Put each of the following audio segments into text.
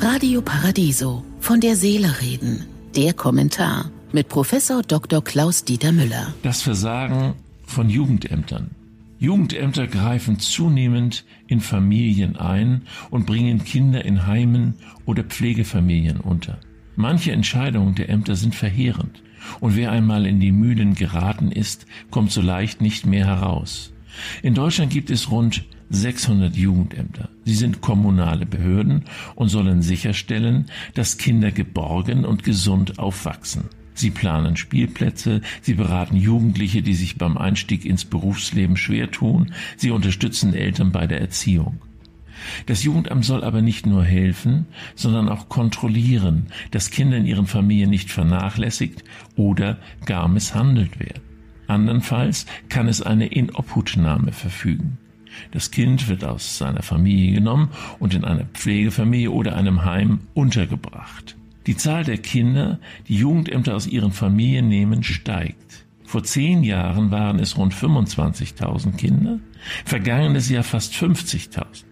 Radio Paradiso. Von der Seele reden. Der Kommentar mit Professor Dr. Klaus Dieter Müller. Das Versagen von Jugendämtern. Jugendämter greifen zunehmend in Familien ein und bringen Kinder in Heimen oder Pflegefamilien unter. Manche Entscheidungen der Ämter sind verheerend, und wer einmal in die Mühlen geraten ist, kommt so leicht nicht mehr heraus. In Deutschland gibt es rund 600 Jugendämter. Sie sind kommunale Behörden und sollen sicherstellen, dass Kinder geborgen und gesund aufwachsen. Sie planen Spielplätze, sie beraten Jugendliche, die sich beim Einstieg ins Berufsleben schwer tun, sie unterstützen Eltern bei der Erziehung. Das Jugendamt soll aber nicht nur helfen, sondern auch kontrollieren, dass Kinder in ihren Familien nicht vernachlässigt oder gar misshandelt werden. Andernfalls kann es eine Inobhutnahme verfügen. Das Kind wird aus seiner Familie genommen und in einer Pflegefamilie oder einem Heim untergebracht. Die Zahl der Kinder, die Jugendämter aus ihren Familien nehmen, steigt. Vor zehn Jahren waren es rund 25.000 Kinder, vergangenes Jahr fast 50.000.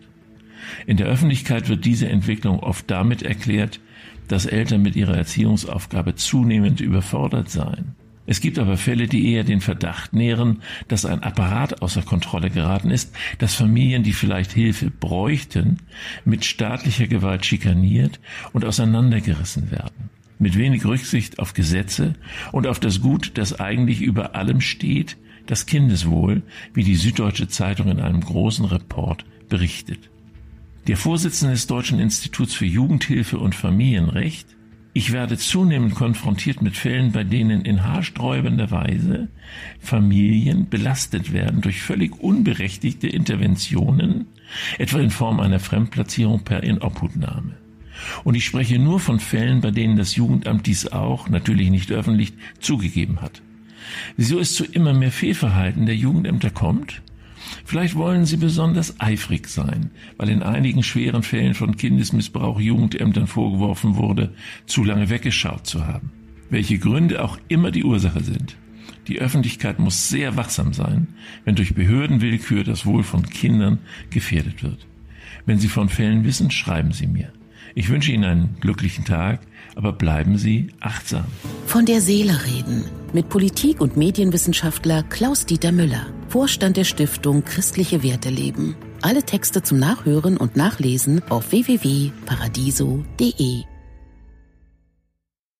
In der Öffentlichkeit wird diese Entwicklung oft damit erklärt, dass Eltern mit ihrer Erziehungsaufgabe zunehmend überfordert seien. Es gibt aber Fälle, die eher den Verdacht nähren, dass ein Apparat außer Kontrolle geraten ist, dass Familien, die vielleicht Hilfe bräuchten, mit staatlicher Gewalt schikaniert und auseinandergerissen werden. Mit wenig Rücksicht auf Gesetze und auf das Gut, das eigentlich über allem steht, das Kindeswohl, wie die Süddeutsche Zeitung in einem großen Report berichtet. Der Vorsitzende des Deutschen Instituts für Jugendhilfe und Familienrecht ich werde zunehmend konfrontiert mit Fällen, bei denen in haarsträubender Weise Familien belastet werden durch völlig unberechtigte Interventionen, etwa in Form einer Fremdplatzierung per Inobhutnahme. Und ich spreche nur von Fällen, bei denen das Jugendamt dies auch, natürlich nicht öffentlich, zugegeben hat. Wieso es zu immer mehr Fehlverhalten der Jugendämter kommt? Vielleicht wollen sie besonders eifrig sein, weil in einigen schweren Fällen von Kindesmissbrauch Jugendämtern vorgeworfen wurde, zu lange weggeschaut zu haben. Welche Gründe auch immer die Ursache sind. Die Öffentlichkeit muss sehr wachsam sein, wenn durch Behördenwillkür das Wohl von Kindern gefährdet wird. Wenn Sie von Fällen wissen, schreiben Sie mir. Ich wünsche Ihnen einen glücklichen Tag, aber bleiben Sie achtsam. Von der Seele reden mit Politik- und Medienwissenschaftler Klaus-Dieter Müller, Vorstand der Stiftung Christliche Werte leben. Alle Texte zum Nachhören und Nachlesen auf www.paradiso.de.